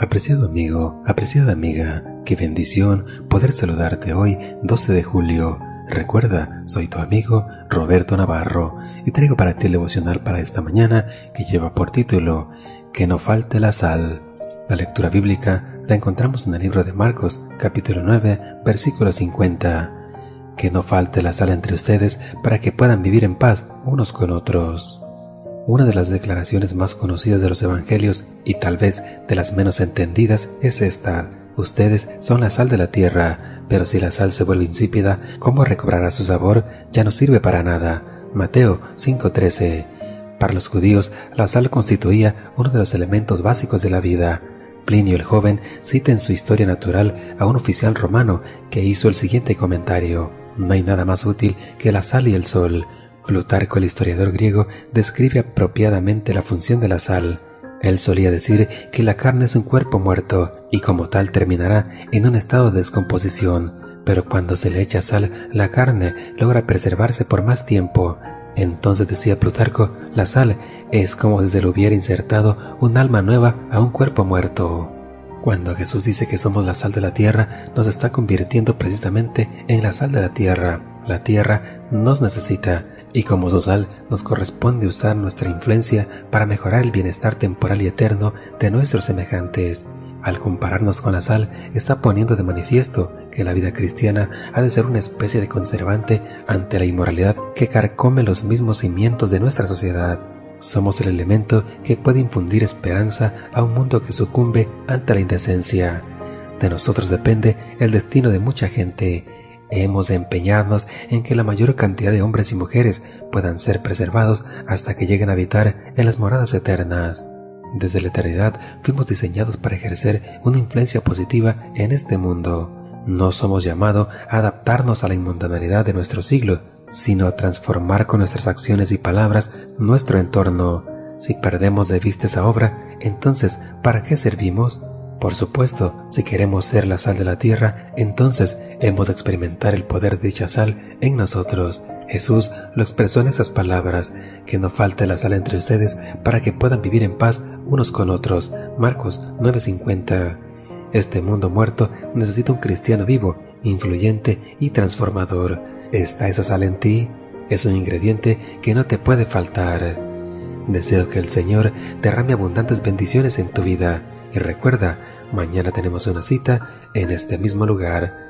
Apreciado amigo, apreciada amiga, qué bendición poder saludarte hoy, 12 de julio. Recuerda, soy tu amigo Roberto Navarro y traigo para ti el devocional para esta mañana que lleva por título Que no falte la sal. La lectura bíblica la encontramos en el libro de Marcos, capítulo 9, versículo 50. Que no falte la sal entre ustedes para que puedan vivir en paz unos con otros. Una de las declaraciones más conocidas de los evangelios y tal vez de las menos entendidas es esta. Ustedes son la sal de la tierra, pero si la sal se vuelve insípida, ¿cómo recobrará su sabor? Ya no sirve para nada. Mateo 5:13. Para los judíos, la sal constituía uno de los elementos básicos de la vida. Plinio el joven cita en su historia natural a un oficial romano que hizo el siguiente comentario. No hay nada más útil que la sal y el sol. Plutarco, el historiador griego, describe apropiadamente la función de la sal. Él solía decir que la carne es un cuerpo muerto y como tal terminará en un estado de descomposición, pero cuando se le echa sal, la carne logra preservarse por más tiempo. Entonces decía Plutarco, la sal es como si se le hubiera insertado un alma nueva a un cuerpo muerto. Cuando Jesús dice que somos la sal de la tierra, nos está convirtiendo precisamente en la sal de la tierra. La tierra nos necesita, y como su sal nos corresponde usar nuestra influencia para mejorar el bienestar temporal y eterno de nuestros semejantes. Al compararnos con la sal, está poniendo de manifiesto que la vida cristiana ha de ser una especie de conservante ante la inmoralidad que carcome los mismos cimientos de nuestra sociedad. Somos el elemento que puede infundir esperanza a un mundo que sucumbe ante la indecencia. De nosotros depende el destino de mucha gente, Hemos de empeñarnos en que la mayor cantidad de hombres y mujeres puedan ser preservados hasta que lleguen a habitar en las moradas eternas. Desde la eternidad fuimos diseñados para ejercer una influencia positiva en este mundo. No somos llamados a adaptarnos a la inmundanalidad de nuestro siglo, sino a transformar con nuestras acciones y palabras nuestro entorno. Si perdemos de vista esa obra, entonces, ¿para qué servimos? Por supuesto, si queremos ser la sal de la tierra, entonces hemos de experimentar el poder de dicha sal en nosotros. Jesús lo expresó en esas palabras, que no falte la sal entre ustedes para que puedan vivir en paz unos con otros. Marcos 9:50. Este mundo muerto necesita un cristiano vivo, influyente y transformador. ¿Está esa sal en ti? Es un ingrediente que no te puede faltar. Deseo que el Señor derrame abundantes bendiciones en tu vida y recuerda, mañana tenemos una cita en este mismo lugar